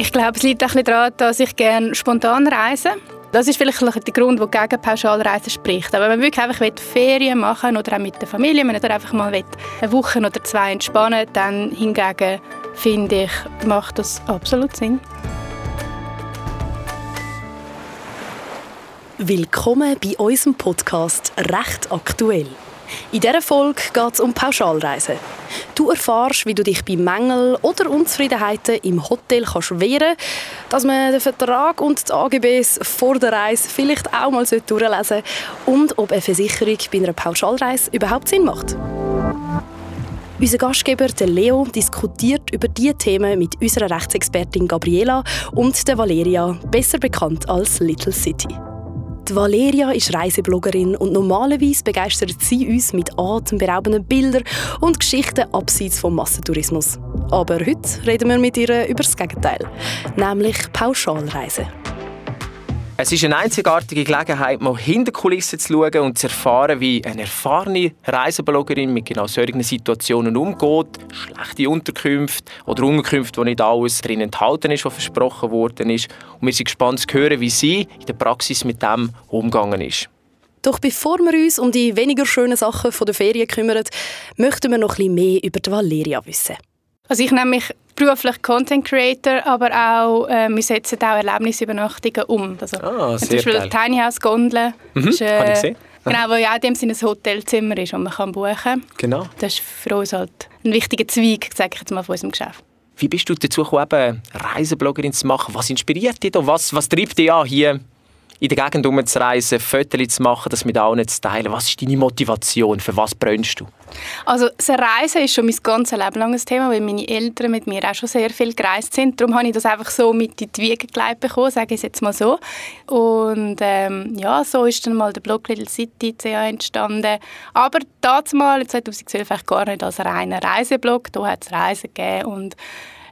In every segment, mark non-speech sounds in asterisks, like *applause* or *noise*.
Ich glaube, es liegt auch ein daran, dass ich gerne spontan reise. Das ist vielleicht der Grund, der gegen Pauschalreisen spricht. Aber wenn man wirklich einfach Ferien machen oder auch mit der Familie, wenn man einfach mal eine Woche oder zwei entspannen dann hingegen finde ich, macht das absolut Sinn. Willkommen bei unserem Podcast «Recht aktuell». In dieser Folge geht es um Pauschalreisen. Du erfährst, wie du dich bei Mängeln oder Unzufriedenheiten im Hotel kannst wehren dass man den Vertrag und die AGBs vor der Reise vielleicht auch mal durchlesen sollte und ob eine Versicherung bei einer Pauschalreise überhaupt Sinn macht. Unser Gastgeber der Leo diskutiert über diese Themen mit unserer Rechtsexpertin Gabriela und der Valeria, besser bekannt als Little City. Die Valeria ist Reisebloggerin und normalerweise begeistert sie uns mit atemberaubenden Bildern und Geschichten abseits vom Massentourismus. Aber heute reden wir mit ihr über das Gegenteil, nämlich Pauschalreisen. Es ist eine einzigartige Gelegenheit, mal hinter Kulissen zu schauen und zu erfahren, wie eine erfahrene Reisebloggerin mit genau solchen Situationen umgeht. Schlechte Unterkünfte oder Unterkünfte, wo nicht alles drin enthalten ist, was versprochen worden ist. Und wir sind gespannt zu hören, wie sie in der Praxis mit dem umgegangen ist. Doch bevor wir uns um die weniger schönen Sachen der Ferien kümmern, möchten wir noch ein bisschen mehr über die Valeria wissen. Also ich nenne mich beruflich Content Creator, aber auch äh, wir setzen auch Erlebnisübernachtungen um. Also, ah, zum Beispiel Tiny House Gondel. Mhm, ist, äh, ich sehen. Genau, wo ja in dem Sinne ein Hotelzimmer ist, und man kann buchen kann. Genau. Das ist für uns halt ein wichtiger Zweig, sage ich jetzt mal, von unserem Geschäft. Wie bist du dazu gekommen, Reisebloggerin zu machen? Was inspiriert dich da? Was, was treibt dich an, hier in der Gegend umzureisen, Fotos zu machen, das mit allen zu teilen? Was ist deine Motivation? Für was brennst du? Also das Reisen ist schon mein ganzes Leben lang ein Thema, weil meine Eltern mit mir auch schon sehr viel gereist sind. Darum habe ich das einfach so mit in die Wiege gelegt bekommen, sage ich es jetzt mal so. Und ähm, ja, so ist dann mal der Blog Little City CA entstanden. Aber damals, 2012, gar nicht als reiner Reiseblog. Da hat es Reisen gegeben und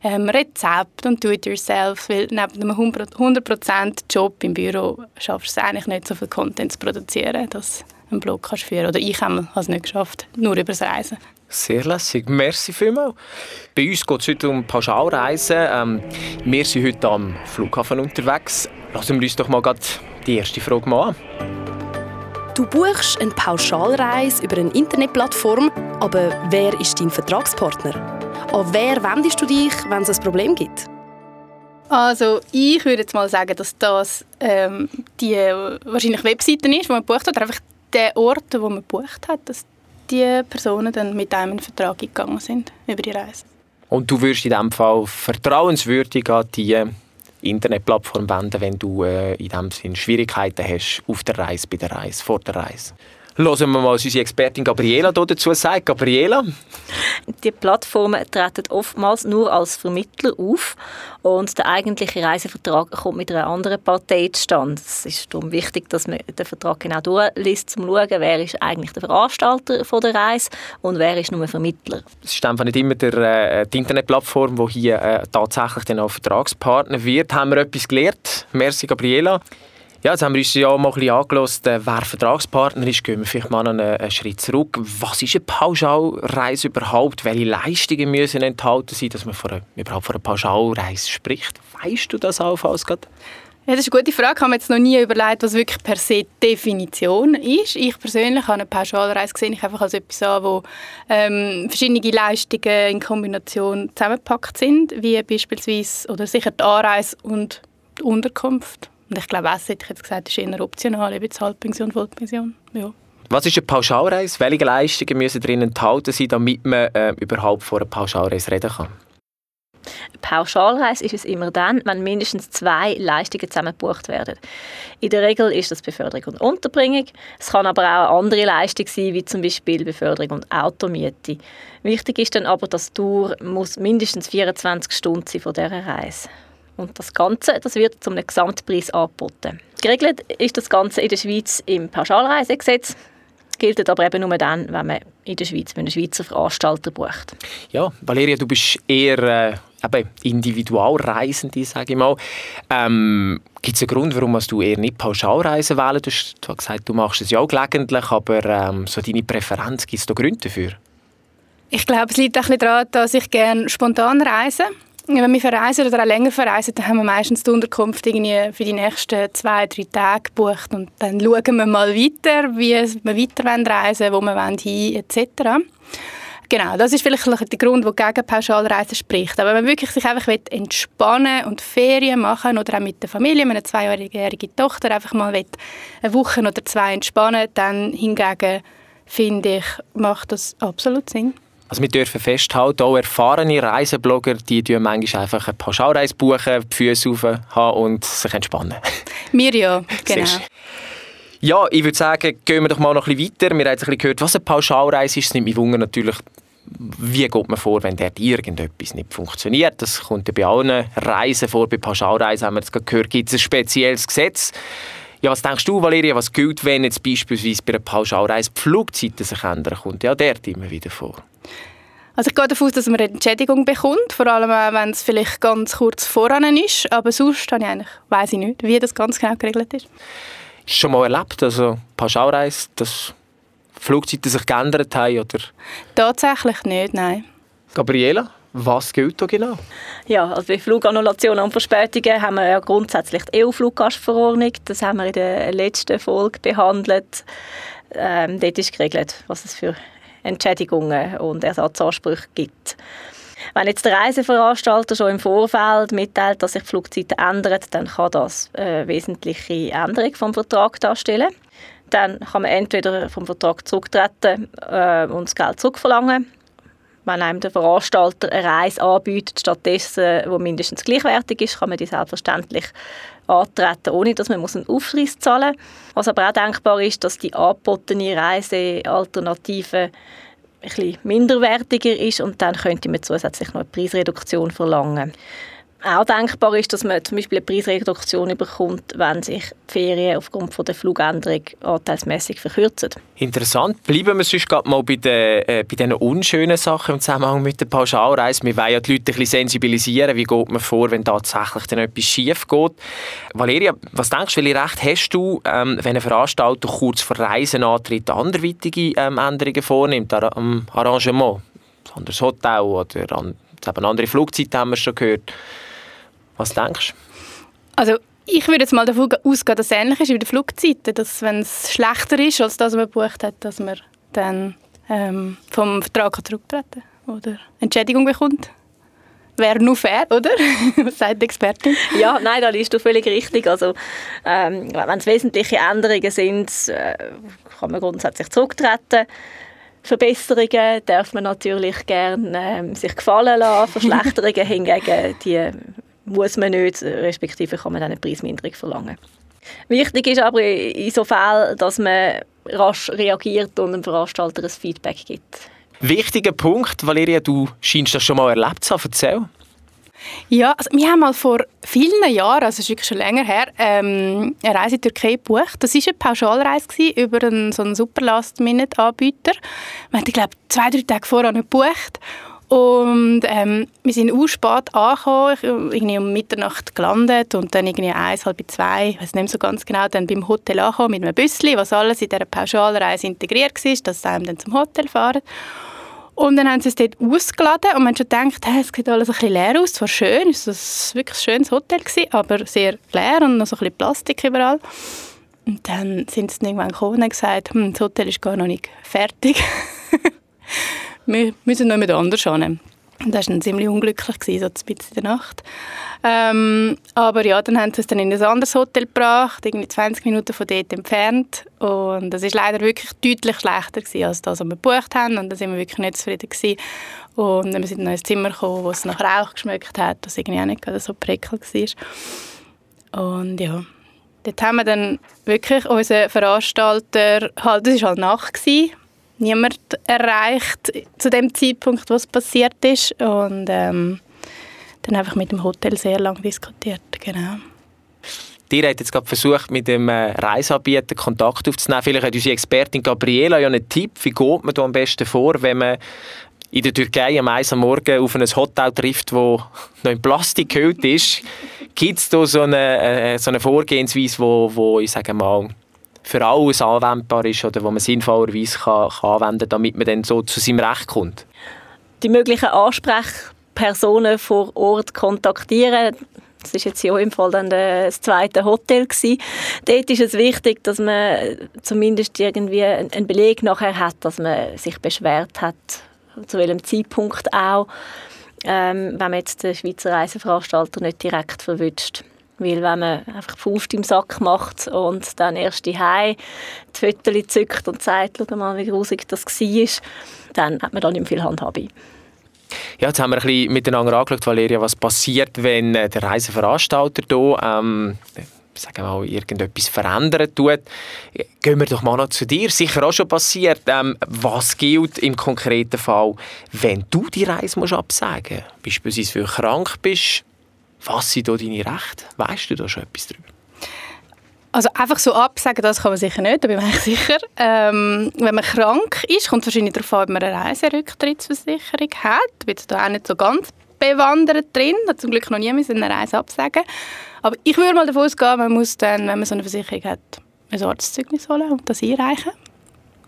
ähm, Rezept und Do-it-yourself, weil neben einem 100% Job im Büro schaffst du es eigentlich nicht, so viel Content zu produzieren, dass einen Blog kannst führen Oder ich habe es nicht geschafft, nur über das Reisen. Sehr lässig. Merci vielmals. Bei uns geht es heute um Pauschalreisen. Ähm, wir sind heute am Flughafen unterwegs. Lassen wir uns doch mal die erste Frage mal an. Du buchst eine Pauschalreise über eine Internetplattform, aber wer ist dein Vertragspartner? An wer wendest du dich, wenn es ein Problem gibt? Also ich würde jetzt mal sagen, dass das ähm, die wahrscheinlich Webseite ist, wo man bucht hat, oder einfach der Ort, wo man bucht hat, dass die Personen dann mit einem in Vertrag gegangen sind über die Reise. Und du würdest in diesem Fall vertrauenswürdig an die Internetplattform wenden, wenn du äh, in diesem Sinn Schwierigkeiten hast auf der Reise, bei der Reise, vor der Reise? Hören wir mal, was unsere Expertin Gabriela dazu sagt. Gabriela? Die Plattformen treten oftmals nur als Vermittler auf und der eigentliche Reisevertrag kommt mit einer anderen Partei zustande. Es ist darum wichtig, dass man den Vertrag genau durchliest, um zu schauen, wer ist eigentlich der Veranstalter von der Reise und wer ist nur Vermittler. Es ist einfach nicht immer der, äh, die Internetplattform, die hier äh, tatsächlich dann auch Vertragspartner wird. Haben wir etwas gelernt? Merci, Gabriela. Ja, jetzt haben wir uns ja mal ein bisschen äh, wer Vertragspartner ist. Gehen wir vielleicht mal einen, einen Schritt zurück. Was ist eine Pauschalreise überhaupt? Welche Leistungen müssen enthalten sein, dass man von einer, überhaupt von einer Pauschalreise spricht? Weißt du das allenfalls gerade? Ja, das ist eine gute Frage. Ich habe mir jetzt noch nie überlegt, was wirklich per se Definition ist. Ich persönlich habe eine Pauschalreise gesehen, ich einfach als etwas an, wo ähm, verschiedene Leistungen in Kombination zusammengepackt sind, wie beispielsweise oder sicher die Anreise und die Unterkunft. Und ich glaube, Essen, hätte ich jetzt gesagt, ist eher optional, eben Halbpension, Vollpension. Ja. Was ist eine Pauschalreise? Welche Leistungen müssen drin enthalten sein, damit man äh, überhaupt von einer Pauschalreise reden kann? Eine Pauschalreise ist es immer dann, wenn mindestens zwei Leistungen zusammen gebucht werden. In der Regel ist das Beförderung und Unterbringung. Es kann aber auch eine andere Leistung sein, wie zum Beispiel Beförderung und Automiete. Wichtig ist dann aber, dass die Tour muss mindestens 24 Stunden sein von dieser Reise. Und das Ganze das wird zum Gesamtpreis angeboten. Geregelt ist das Ganze in der Schweiz im Pauschalreisegesetz gilt aber eben nur dann, wenn man in der Schweiz mit einem Schweizer Veranstalter bucht. Ja, Valeria, du bist eher äh, eben Individualreisende, sage ich mal. Ähm, Gibt es einen Grund, warum du eher nicht Pauschalreisen wählen? Du hast gesagt, du machst es ja auch gelegentlich, aber ähm, so deine Präferenz, gibt es da Gründe dafür? Ich glaube, es liegt auch ein daran, dass ich gerne spontan reise wenn wir verreisen oder auch länger verreisen, dann haben wir meistens die Unterkunft irgendwie für die nächsten zwei, drei Tage gebucht und dann schauen wir mal weiter, wie wir weiter reisen wo wir hin etc. Genau, das ist vielleicht der Grund, der gegen Pauschalreisen spricht. Aber wenn man wirklich sich einfach entspannen und Ferien machen oder auch mit der Familie, mit einer zweijährigen Tochter einfach mal eine Woche oder zwei entspannen, dann hingegen finde ich, macht das absolut Sinn. Also wir dürfen festhalten, auch erfahrene Reiseblogger, die tun manchmal einfach eine Pauschalreise buchen, die Füße auf haben und sich entspannen. *laughs* Wir ja, genau. Ja, ich würde sagen, gehen wir doch mal noch ein bisschen weiter. Wir haben ein bisschen gehört, was eine Pauschalreise ist. Es nimmt mich Wunder natürlich, wie geht man vor, wenn dort irgendetwas nicht funktioniert. Das kommt ja bei allen Reisen vor. Bei Pauschalreisen haben wir jetzt gehört, gibt es ein spezielles Gesetz. Ja, was denkst du, Valeria, was gilt, wenn jetzt beispielsweise bei einer Pauschalreise die Flugzeiten sich ändern? Kommt ja dort immer wieder vor. Also ich gehe davon aus, dass man eine Entschädigung bekommt, vor allem wenn es vielleicht ganz kurz voran ist, aber sonst ich eigentlich, weiss ich nicht, wie das ganz genau geregelt ist. Ist schon mal erlebt, also Pauschalreise, dass Flugzeiten sich geändert haben? Oder? Tatsächlich nicht, nein. Gabriela? Was gilt da genau? Ja, also bei Flugannulationen und Verspätungen haben wir ja grundsätzlich die EU-Fluggastverordnung. Das haben wir in der letzten Folge behandelt. Ähm, dort ist geregelt, was es für Entschädigungen und Ersatzansprüche gibt. Wenn jetzt der Reiseveranstalter schon im Vorfeld mitteilt, dass sich die Flugzeiten ändern, dann kann das eine wesentliche Änderung vom Vertrag darstellen. Dann kann man entweder vom Vertrag zurücktreten äh, und das Geld zurückverlangen wenn einem der Veranstalter eine Reise anbietet, stattdessen, wo mindestens gleichwertig ist, kann man die selbstverständlich antreten, ohne dass man einen Aufschluss zahlen muss. Was aber auch denkbar ist, dass die angebotene Reisealternative ein bisschen minderwertiger ist und dann könnte man zusätzlich noch eine Preisreduktion verlangen auch denkbar ist, dass man zum Beispiel eine Preisreduktion bekommt, wenn sich die Ferien aufgrund der Flugänderung anteilsmäßig verkürzen. Interessant. Bleiben wir sonst mal bei den, äh, bei den unschönen Sachen im Zusammenhang mit der Pauschalreise. Wir wollen ja die Leute ein bisschen sensibilisieren. Wie geht man vor, wenn tatsächlich dann etwas schief geht? Valeria, was denkst du, welche Recht hast du, ähm, wenn ein Veranstalter kurz vor Reisenantritt anderweitige ähm, Änderungen vornimmt am Arrangement? Ein anderes Hotel oder an, andere Flugzeiten haben wir schon gehört. Was denkst du? Also ich würde jetzt mal davon ausgehen, dass es ähnlich ist wie bei den Flugzeiten, dass wenn es schlechter ist als das, was man gebucht hat, dass man dann ähm, vom Vertrag zurücktreten kann oder Entschädigung bekommt. Wäre nur fair, oder? *laughs* Was sagt die Expertin? Ja, nein, da liest du völlig richtig. Also, ähm, wenn es wesentliche Änderungen sind, äh, kann man grundsätzlich zurücktreten. Verbesserungen darf man natürlich gerne ähm, sich gefallen lassen. Verschlechterungen *laughs* hingegen, die muss man nicht, respektive kann man dann eine Preisminderung verlangen. Wichtig ist aber in so Fällen, dass man rasch reagiert und dem Veranstalter ein Feedback gibt. Wichtiger Punkt, Valeria, du scheinst das schon mal erlebt zu haben. Erzähl. Ja, also wir haben mal vor vielen Jahren, also ist wirklich schon länger her, ähm, eine Reise in die Türkei gebucht. Das war eine Pauschalreise über einen, so einen super Last-Minute-Anbieter. Wir haben, ich glaube, zwei, drei Tage vorher gebucht. Und ähm, wir sind auch spät angekommen, irgendwie um Mitternacht gelandet und dann irgendwie eins, halb zwei, ich weiß nicht so ganz genau, dann beim Hotel angekommen mit einem Büsschen, was alles in dieser Pauschalreise integriert war, dass sie dann zum Hotel fahren. Und dann haben sie es dort ausgeladen und man schon gedacht, hey, es sieht alles ein bisschen leer aus. Es war schön, es war wirklich ein schönes Hotel, gewesen, aber sehr leer und noch so ein bisschen Plastik überall. Und dann sind sie irgendwann gekommen und gesagt, hm, das Hotel ist gar noch nicht fertig. *laughs* wir müssen noch jemand anders. Und das war dann ziemlich unglücklich, so ein in der Nacht. Ähm, aber ja, dann haben sie es dann in ein anderes Hotel gebracht, irgendwie 20 Minuten von dort entfernt. Und das war leider wirklich deutlich schlechter gewesen, als das, was wir gebucht haben. Und da sind wir wirklich nicht zufrieden gewesen. Und dann sind wir in ein Zimmer gekommen, wo es nach Rauch geschmeckt hat, was irgendwie auch nicht so prickelnd war. Und ja, dort haben wir dann wirklich unseren Veranstalter, halt, das war halt Nacht, gewesen, niemand erreicht zu dem Zeitpunkt, was passiert ist und ähm, dann einfach mit dem Hotel sehr lange diskutiert, genau. Ihr habt jetzt gerade versucht, mit dem äh, Reiseanbieter Kontakt aufzunehmen. Vielleicht hat unsere Expertin Gabriela ja einen Tipp. Wie geht man da am besten vor, wenn man in der Türkei am Eis am Morgen auf ein Hotel trifft, das noch in Plastik gehüllt ist? Gibt es da so eine, äh, so eine Vorgehensweise, wo, wo ich sage mal, für alles anwendbar ist oder wo man sinnvollerweise kann, kann anwenden kann, damit man dann so zu seinem Recht kommt? Die möglichen Ansprechpartner Personen vor Ort kontaktieren. Das ist jetzt hier im Fall dann das zweite Hotel gewesen. Dort ist es wichtig, dass man zumindest irgendwie einen Beleg nachher hat, dass man sich beschwert hat, zu welchem Zeitpunkt auch, ähm, wenn man jetzt den Schweizer Reiseveranstalter nicht direkt verwünscht. Weil wenn man einfach Faust im Sack macht und dann erst die Hause die Fotos zückt und sagt, schau mal, wie grusig das war, dann hat man dann nicht viel Handhabe. Ja, jetzt haben wir ein bisschen miteinander angeschaut, Valeria, was passiert, wenn äh, der Reiseveranstalter hier ähm, sagen wir mal, irgendetwas verändern tut. Gehen wir doch mal noch zu dir. Sicher auch schon passiert. Ähm, was gilt im konkreten Fall, wenn du die Reise musst absagen musst? Beispielsweise, weil du krank bist. Was sind da deine Rechte? Weißt du da schon etwas darüber? Also einfach so absagen, das kann man sicher nicht, da bin ich *laughs* sicher. Ähm, wenn man krank ist, kommt es wahrscheinlich darauf an, ob man eine Reiserücktrittsversicherung hat. Ich bin da auch nicht so ganz bewandert drin, hat zum Glück noch nie eine Reise absagen. Aber ich würde mal davon ausgehen, man muss dann, wenn man so eine Versicherung hat, ein Arztzeugnis holen und das einreichen.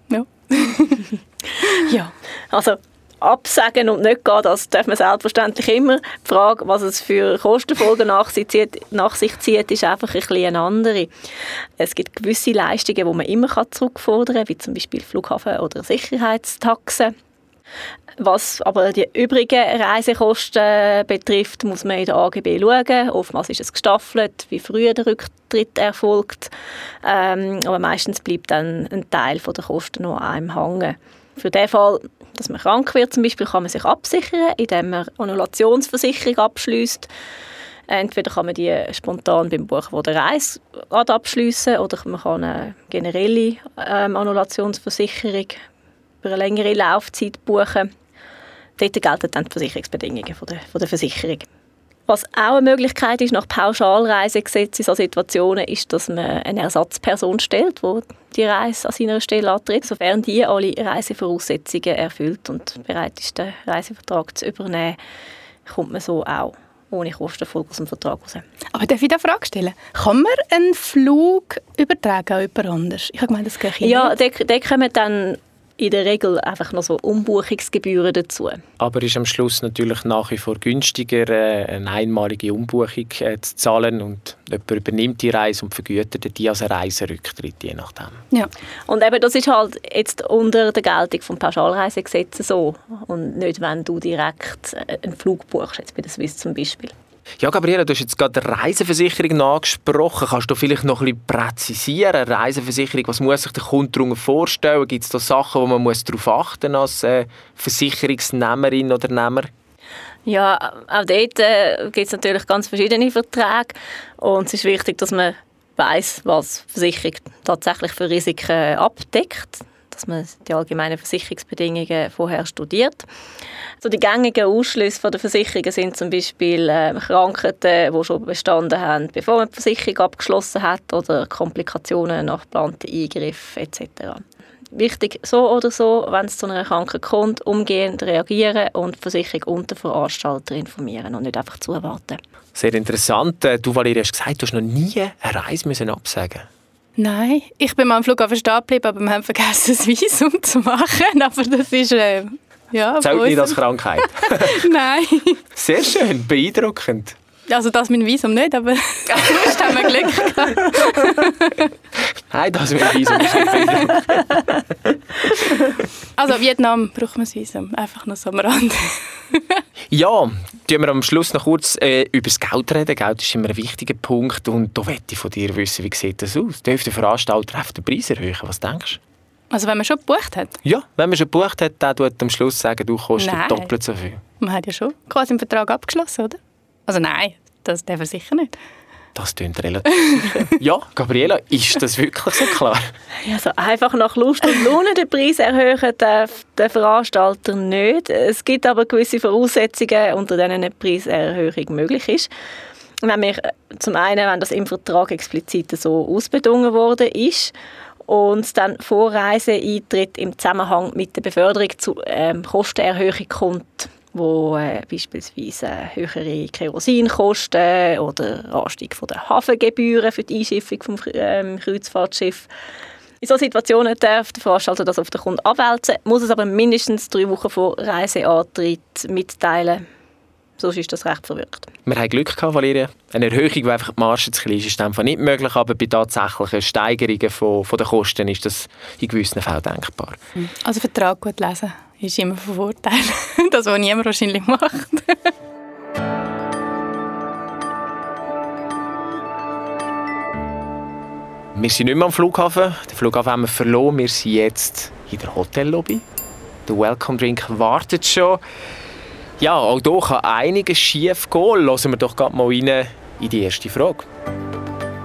Ja. *laughs* *laughs* ja, also absagen und nicht gehen, das darf man selbstverständlich immer. Die Frage, was es für Kostenfolgen nach sich zieht, nach sich zieht ist einfach ein bisschen eine andere. Es gibt gewisse Leistungen, die man immer zurückfordern kann, wie zum Beispiel Flughafen oder Sicherheitstaxen. Was aber die übrigen Reisekosten betrifft, muss man in der AGB schauen. Oftmals ist es gestaffelt, wie früher der Rücktritt erfolgt. Ähm, aber meistens bleibt dann ein Teil der Kosten noch einem hängen. Für den Fall, dass man krank wird zum Beispiel, kann man sich absichern, indem man Annulationsversicherung abschließt. Entweder kann man die spontan beim Buchen der Reise abschließen oder man kann eine generelle ähm, Annulationsversicherung über eine längere Laufzeit buchen. Dort gelten dann die Versicherungsbedingungen von der, von der Versicherung. Was auch eine Möglichkeit ist nach Pauschalreisegesetz in solchen Situationen, ist, dass man eine Ersatzperson stellt, die die Reise an seiner Stelle antritt, sofern die alle Reisevoraussetzungen erfüllt und bereit ist, den Reisevertrag zu übernehmen, kommt man so auch ohne Kostenfolge aus dem Vertrag raus. Aber darf ich da eine Frage stellen? Kann man einen Flug übertragen an jemand anders? Ich habe gemeint, das geht Ja, da kommen dann in der Regel einfach noch so Umbuchungsgebühren dazu. Aber ist am Schluss natürlich nach wie vor günstiger, äh, eine einmalige Umbuchung äh, zu zahlen und jemand übernimmt die Reise und vergütet die als Reiserücktritt, je nachdem. Ja, und eben das ist halt jetzt unter der Geltung vom Pauschalreisegesetz so und nicht, wenn du direkt äh, einen Flug buchst, jetzt bei der Swiss zum Beispiel. Ja, Gabriele, du hast jetzt gerade Reiseversicherung angesprochen. Kannst du vielleicht noch ein bisschen präzisieren? Reiseversicherung, was muss sich der Kunde darunter vorstellen? Gibt es da Sachen, wo man muss darauf achten als äh, Versicherungsnehmerin oder Nehmer? Ja, auch dort äh, gibt es natürlich ganz verschiedene Verträge. Und es ist wichtig, dass man weiß, was die Versicherung tatsächlich für Risiken abdeckt dass man die allgemeinen Versicherungsbedingungen vorher studiert. So die gängigen Ausschlüsse der Versicherungen sind zum Beispiel äh, Krankheiten, die schon bestanden haben, bevor man die Versicherung abgeschlossen hat, oder Komplikationen nach geplanten Eingriffen etc. Wichtig, so oder so, wenn es zu einer Krankheit kommt, umgehend reagieren und die Versicherung und den Veranstalter informieren und nicht einfach zuwarten. Sehr interessant. Äh, du, Valeria, hast gesagt, du hast noch nie eine Reise müssen absagen Nein, ich bin mal am Flughafen stehen geblieben, aber wir haben vergessen, das Visum zu machen. *laughs* Aber das ist... Äh, ja, Zählt nicht als Krankheit? *laughs* *laughs* Nein. Sehr schön, beeindruckend. Also das mit dem Visum nicht, aber *laughs* *laughs* sonst haben wir Glück gehabt. Nein, das mit dem Visum ist nicht. Also Vietnam braucht man das Visum, einfach noch so am Rand. ja, tun wir am Schluss noch kurz äh, über das Geld reden. Geld ist immer ein wichtiger Punkt und da möchte ich von dir wissen, wie sieht das aus? Dürfte der Veranstalter einfach den Preis erhöhen? Was denkst du? Also wenn man schon gebucht hat? Ja, wenn man schon gebucht hat, dann tut am Schluss sagen, du kostet nein. doppelt so viel. Man hat ja schon quasi einen Vertrag abgeschlossen, oder? Also nein, das darf er sicher nicht. Das klingt relativ sicher. *laughs* ja, Gabriela, ist das wirklich so klar? Also einfach nach Lust und Laune den Preis erhöhen darf der Veranstalter nicht. Es gibt aber gewisse Voraussetzungen, unter denen eine Preiserhöhung möglich ist. Nämlich zum einen, wenn das im Vertrag explizit so ausbedungen worden ist und dann Vorreiseeintritt im Zusammenhang mit der Beförderung zu ähm, Kostenerhöhung kommt wo äh, beispielsweise höhere Kerosinkosten oder Anstieg von der Hafengebühren für die Einschiffung vom ähm, Kreuzfahrtschiff. In solchen Situationen darf der Veranstalter das auf den Kunden abwälzen, muss es aber mindestens drei Wochen vor Reiseantritt mitteilen. Sonst ist das recht verwirrt. Wir haben Glück gehabt, Valeria. Eine Erhöhung, die einfach die Marge zu klein ist, ist einfach nicht möglich, aber bei tatsächlichen Steigerungen von, von den Kosten ist das in gewissen Fällen denkbar. Also Vertrag gut lesen ist immer von Vorteil. *laughs* das, was niemand wahrscheinlich macht. *laughs* Wir sind nicht mehr am Flughafen. Den Flughafen haben wir verloren. Wir sind jetzt in der Hotellobby. Der Welcome Drink wartet schon. Ja, auch hier kann einiges schief gehen. Lassen wir doch gerade mal rein in die erste Frage.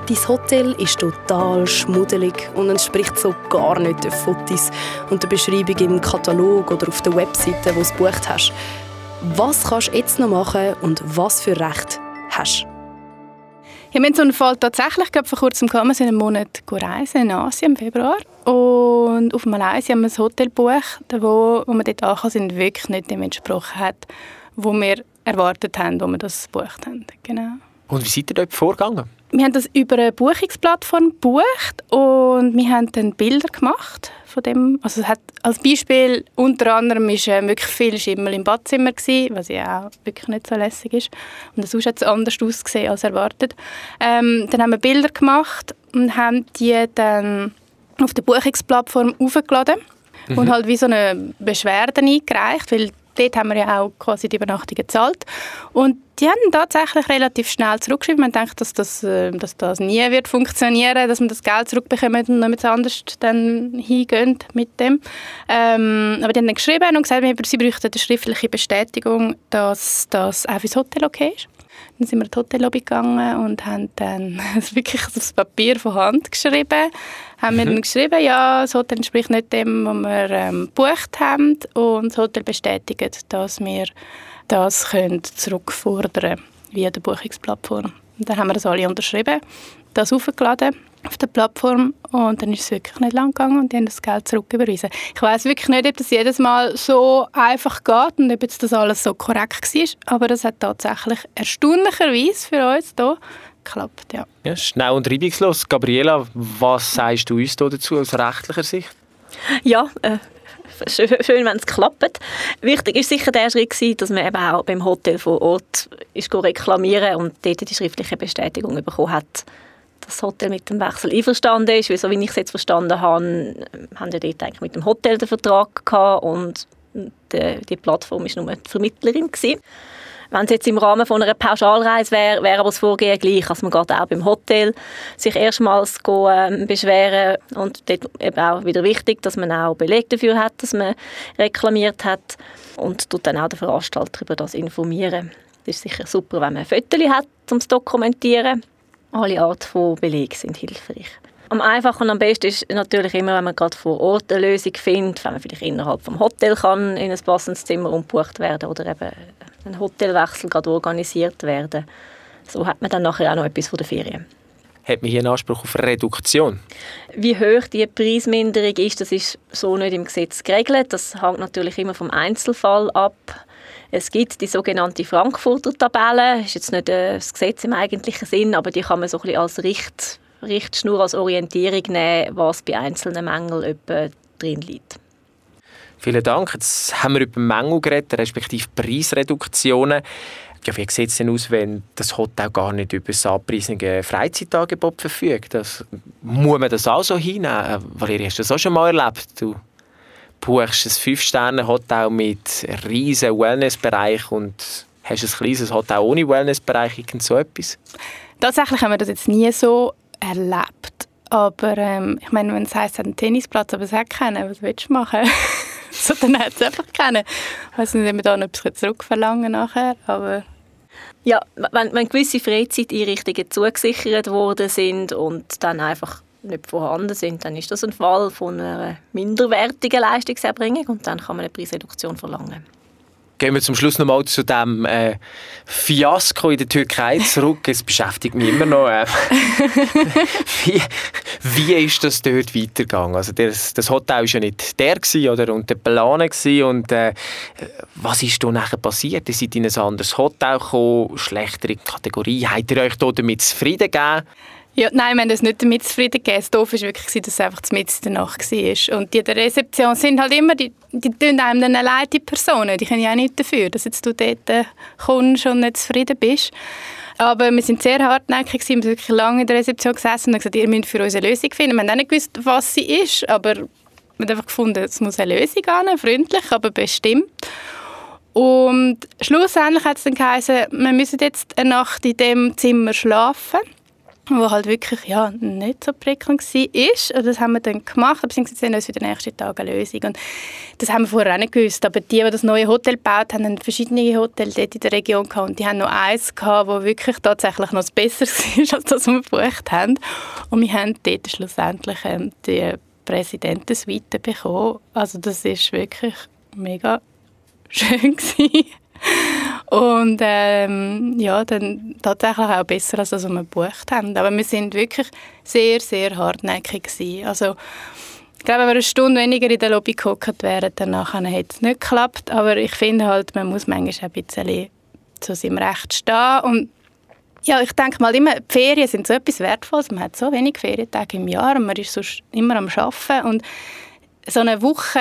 Dein Hotel ist total schmuddelig und entspricht so gar nicht den Fotos und der Beschreibung im Katalog oder auf der Webseite, wo du es gebucht hast. Was kannst du jetzt noch machen und was für Recht hast du? Ja, wir haben so einen Fall tatsächlich vor kurzem gehabt. Wir sind einen Monat reisen in Asien im Februar. Und auf Malaysia haben wir ein Hotel gebucht, wo, wo wir dort ankam, sind wirklich nicht dem entsprochen hat, wo wir erwartet haben, wo wir das gebucht haben. Genau. Und wie seid ihr dort vorgegangen? Wir haben das über eine Buchungsplattform gebucht und wir haben dann Bilder gemacht von dem. Also es hat als Beispiel unter anderem ist äh, wirklich viel Schimmel im Badzimmer gewesen, was ja auch wirklich nicht so lässig ist. Und sonst hat es anders ausgesehen als erwartet. Ähm, dann haben wir Bilder gemacht und haben die dann auf der Buchungsplattform aufgeladen mhm. und halt wie so eine Beschwerde eingereicht, weil dort haben wir ja auch quasi die Übernachtung gezahlt. Und die haben tatsächlich relativ schnell zurückgeschrieben. Man denkt, dass das, äh, dass das nie wird funktionieren, dass man das Geld zurückbekommt und jemand anders dann hingehen mit dem. Ähm, aber die haben dann geschrieben und gesagt, sie bräuchten eine schriftliche Bestätigung, dass das auch fürs Hotel okay ist. Dann sind wir in die Hotellobby gegangen und haben dann *laughs* wirklich das Papier von Hand geschrieben. Haben wir mhm. dann geschrieben, ja, das Hotel entspricht nicht dem, was wir ähm, gebucht haben und das Hotel bestätigt, dass wir das können zurückfordern via der Buchungsplattform. Und dann haben wir das alle unterschrieben, das aufgeladen auf der Plattform und dann ist es wirklich nicht lang gegangen und die haben das Geld zurücküberwiesen. Ich weiß wirklich nicht, ob das jedes Mal so einfach geht und ob jetzt das alles so korrekt war, aber das hat tatsächlich erstaunlicherweise für uns hier geklappt. Ja. ja schnell und reibungslos. Gabriela, was sagst du uns dazu aus rechtlicher Sicht? Ja, äh, schön, schön wenn es klappt. Wichtig war sicher der Schritt, dass man eben auch beim Hotel vor Ort ist reklamieren und dort die schriftliche Bestätigung bekommen hat, das Hotel mit dem Wechsel einverstanden ist. Weil so wie ich es jetzt verstanden habe, haben wir dort eigentlich mit dem Hotel den Vertrag gehabt und die, die Plattform war nur die Vermittlerin. Gewesen. Wenn es jetzt im Rahmen von einer Pauschalreise wäre, wäre aber das Vorgehen gleich. Also man geht auch beim Hotel sich erstmals go, äh, beschweren und dort eben auch wieder wichtig, dass man auch Beleg dafür hat, dass man reklamiert hat und tut dann auch den Veranstalter über das informieren. Es ist sicher super, wenn man ein Foto hat, um es zu dokumentieren. Alle Arten von Belegen sind hilfreich. Am einfachsten und am besten ist natürlich immer, wenn man gerade vor Ort eine Lösung findet, wenn man vielleicht innerhalb vom Hotel kann in ein passendes Zimmer umgebucht werden oder eben ein Hotelwechsel gerade organisiert werden. So hat man dann nachher auch noch etwas von der Ferien. Hat man hier einen Anspruch auf Reduktion? Wie hoch die Preisminderung ist, das ist so nicht im Gesetz geregelt. Das hängt natürlich immer vom Einzelfall ab. Es gibt die sogenannte Frankfurter Tabelle. Das ist jetzt nicht äh, das Gesetz im eigentlichen Sinn, aber die kann man so ein bisschen als Richt, Richtschnur, als Orientierung nehmen, was bei einzelnen Mängeln drin liegt. Vielen Dank. Jetzt haben wir über Mängel geredet, respektive Preisreduktionen. Ja, wie sieht es denn aus, wenn das Hotel gar nicht über das abpreisende Freizeitangebot verfügt? Das, muss man das auch so hinnehmen? Valerie, hast du das auch schon mal erlebt? Du buchst ein Fünf-Sterne-Hotel mit riesigen Wellnessbereich und hast ein kleines Hotel ohne Wellnessbereich, irgend so etwas? Tatsächlich haben wir das jetzt nie so erlebt. Aber ähm, ich meine, wenn es heisst, es hat einen Tennisplatz, aber es hat keinen, was willst du machen? *laughs* so, dann hat es einfach keinen. Ich weiß nicht, ob wir da noch etwas zurückverlangen nachher, aber... Ja, wenn, wenn gewisse Freizeiteinrichtungen zugesichert worden sind und dann einfach nicht vorhanden sind, dann ist das ein Fall von einer minderwertigen Leistungserbringung und dann kann man eine Preisreduktion verlangen. Gehen wir zum Schluss noch mal zu dem äh, Fiasko in der Türkei zurück. Es beschäftigt mich immer noch. Äh, *laughs* wie, wie ist das dort weitergegangen? Also das, das Hotel war ja nicht der gewesen, oder und der Plan und äh, was ist da nachher passiert? Ihr seid in ein anderes Hotel gekommen, schlechtere Kategorie. Habt ihr euch da damit zufrieden gegeben? Ja, nein, wir haben uns nicht damit zufrieden gegeben. Das Doof war wirklich, dass es einfach mit in der Nacht war. Und die der Rezeption sind halt immer, die, die tun einem dann allein die Personen. Die können ja auch nicht dafür, dass jetzt du dort äh, kommst und nicht zufrieden bist. Aber wir sind sehr hartnäckig, wir haben wirklich lange in der Rezeption gesessen und haben gesagt, ihr müsst für uns eine Lösung finden. Wir haben auch nicht gewusst, was sie ist, aber wir haben einfach gefunden, es muss eine Lösung geben, freundlich, aber bestimmt. Und schlussendlich hat es dann geheißen, wir müssen jetzt eine Nacht in dem Zimmer schlafen wo halt wirklich ja, nicht so prickelnd war. Und das haben wir dann gemacht, beziehungsweise sehen uns für den nächsten Tag eine Lösung. Und das haben wir vorher auch nicht gewusst. Aber die, die das neue Hotel gebaut haben, haben verschiedene Hotels dort in der Region gehabt. Und die haben noch eins gehabt, das wirklich tatsächlich noch besser *laughs* war, als das, was wir gebucht haben. Und wir haben dort schlussendlich ähm, die Präsidentensuite bekommen. Also das ist wirklich mega schön *laughs* gewesen. Und ähm, ja, dann tatsächlich auch besser, als was wir gebucht haben. Aber wir sind wirklich sehr, sehr hartnäckig gewesen. Also, ich glaube, wenn wir eine Stunde weniger in der Lobby geguckt wären, danach hätte es nicht geklappt. Aber ich finde halt, man muss manchmal ein bisschen zu seinem Recht stehen. Und ja, ich denke mal immer, die Ferien sind so etwas Wertvolles. Man hat so wenig Ferientage im Jahr und man ist sonst immer am Arbeiten. Und so eine Woche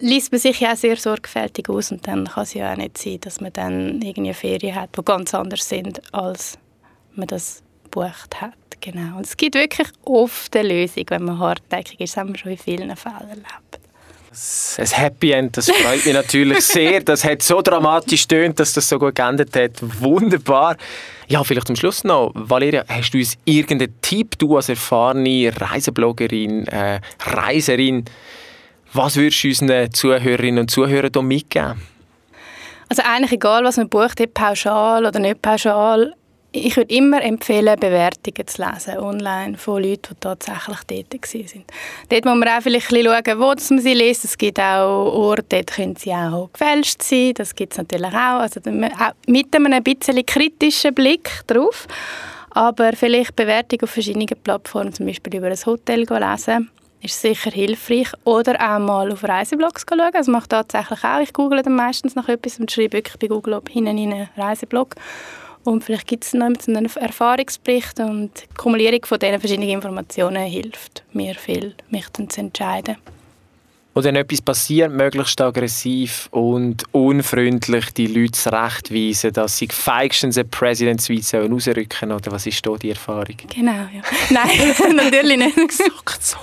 liest man sich ja auch sehr sorgfältig aus und dann kann es ja auch nicht sein, dass man dann irgendwie Ferien hat, die ganz anders sind, als man das gebucht hat. Genau. Und es gibt wirklich oft eine Lösung, wenn man hartnäckig ist. Das haben wir schon in vielen Fällen erlebt. Ein Happy End, das freut mich natürlich *laughs* sehr. Das hat so dramatisch tönt, dass das so gut geendet hat. Wunderbar. Ja, vielleicht zum Schluss noch. Valeria, hast du uns irgendeinen Tipp, du als erfahrene Reisebloggerin, äh, Reiserin, was würdest du unseren Zuhörerinnen und Zuhörern hier mitgeben? Also eigentlich egal, was man bucht, pauschal oder nicht pauschal, ich würde immer empfehlen, Bewertungen zu lesen online von Leuten, die tatsächlich dort waren. Dort muss man auch vielleicht schauen, wo man sie liest. Es gibt auch Orte, dort können sie auch gefälscht sein. Das gibt es natürlich auch. Also mit einem ein bisschen kritischen Blick drauf. Aber vielleicht Bewertungen auf verschiedenen Plattformen, zum Beispiel über ein Hotel lesen ist sicher hilfreich. Oder auch mal auf Reiseblogs schauen. Das mache ich tatsächlich auch. Ich google dann meistens nach etwas und schreibe wirklich bei Google hinten in einen Reiseblog. Und vielleicht gibt es noch einen Erfahrungsbericht und die Kumulierung von diesen verschiedenen Informationen hilft mir viel, mich dann zu entscheiden wo dann etwas passiert, möglichst aggressiv und unfreundlich die Leute zurechtweisen, dass sie feigstens eine President Suite rausrücken sollen? Oder was ist da die Erfahrung? Genau, ja. *laughs* Nein, *laughs* natürlich nicht. Gesagt so.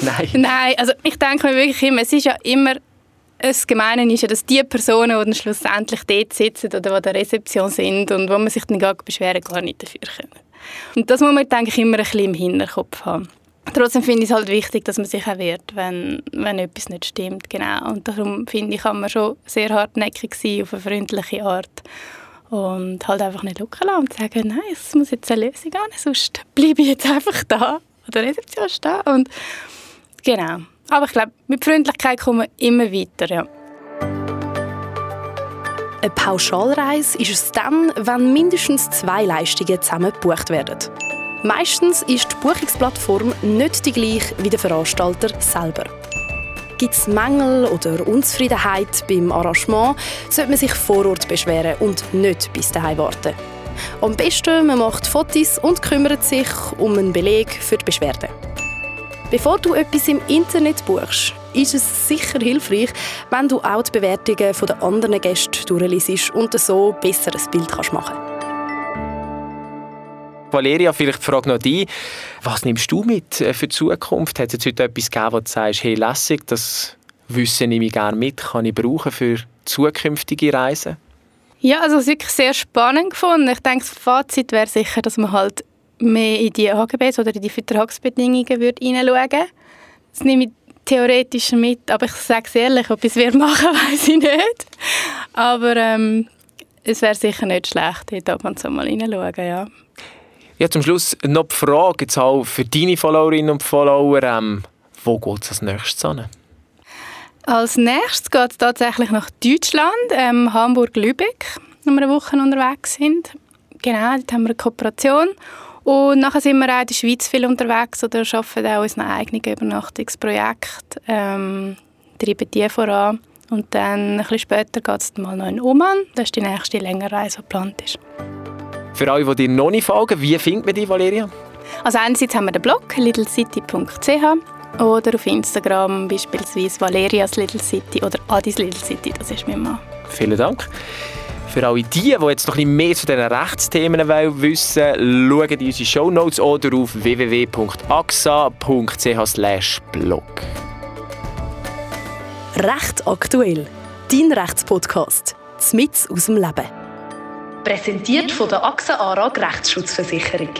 Nein. *laughs* Nein, also ich denke mir wirklich immer, es ist ja immer das Gemeine ist ja, dass die Personen, die dann schlussendlich dort sitzen oder die an der Rezeption sind und wo man sich dann gar beschweren gar nicht dafür können. Und das muss man, denke ich, immer ein bisschen im Hinterkopf haben. Trotzdem finde ich es halt wichtig, dass man sich auch wehrt, wenn, wenn etwas nicht stimmt. Genau. Und darum finde ich, kann man schon sehr hartnäckig sein, auf eine freundliche Art. Und halt einfach nicht locker lassen und sagen, nein, es muss jetzt eine Lösung haben, sonst bleibe ich jetzt einfach da oder Rezeption stehen. Und genau. Aber ich glaube, mit Freundlichkeit kommen wir immer weiter, ja. Eine Pauschalreise ist es dann, wenn mindestens zwei Leistungen zusammen gebucht werden. Meistens ist die Buchungsplattform nicht die gleiche wie der Veranstalter selber. Gibt es Mängel oder Unzufriedenheit beim Arrangement, sollte man sich vor Ort beschweren und nicht bis daheim warten. Am besten, man macht Fotos und kümmert sich um einen Beleg für die Beschwerde. Bevor du etwas im Internet buchst, ist es sicher hilfreich, wenn du auch die Bewertungen der anderen Gäste durchliest und so besser ein Bild machen kannst. Valeria, vielleicht Frage noch die. Was nimmst du mit äh, für die Zukunft? Hat es heute etwas gegeben, wo du sagst, hey, lässig, das Wissen nehme ich gerne mit, kann ich brauchen für zukünftige Reisen? Ja, also es wirklich sehr spannend gefunden. Ich denke, das Fazit wäre sicher, dass man halt mehr in die AGBs oder in die Vertragsbedingungen würde hineinschauen Das nehme ich theoretisch mit, aber ich sage es ehrlich, ob ich es machen *laughs* weiß ich nicht. Aber ähm, es wäre sicher nicht schlecht, dort ab und zu mal hineinschauen, ja. Ja, zum Schluss noch die Frage jetzt auch für deine Followerinnen und Follower, ähm, wo geht es als nächstes hin? Als nächstes geht es tatsächlich nach Deutschland, ähm, Hamburg-Lübeck, wo wir eine Woche unterwegs sind. Genau, dort haben wir eine Kooperation. Und nachher sind wir auch in der Schweiz viel unterwegs oder arbeiten auch unser eigenes Übernachtungsprojekt, ähm, treiben die voran. Und dann ein bisschen später geht es mal noch in Oman. Das ist die nächste längere Reise, die geplant ist. Für alle, die dir noch nicht folgen, wie findet man dich, Valeria? Also einerseits haben wir den Blog littlecity.ch oder auf Instagram beispielsweise Valerias Little City oder Adis Little City, das ist mein Mann. Vielen Dank. Für alle die, die jetzt noch ein bisschen mehr zu diesen Rechtsthemen wissen wollen, schauen in unsere Shownotes oder auf www.axa.ch Recht aktuell. Dein Rechtspodcast. Smits aus dem Leben. Präsentiert von der AXA ARAG Rechtsschutzversicherung.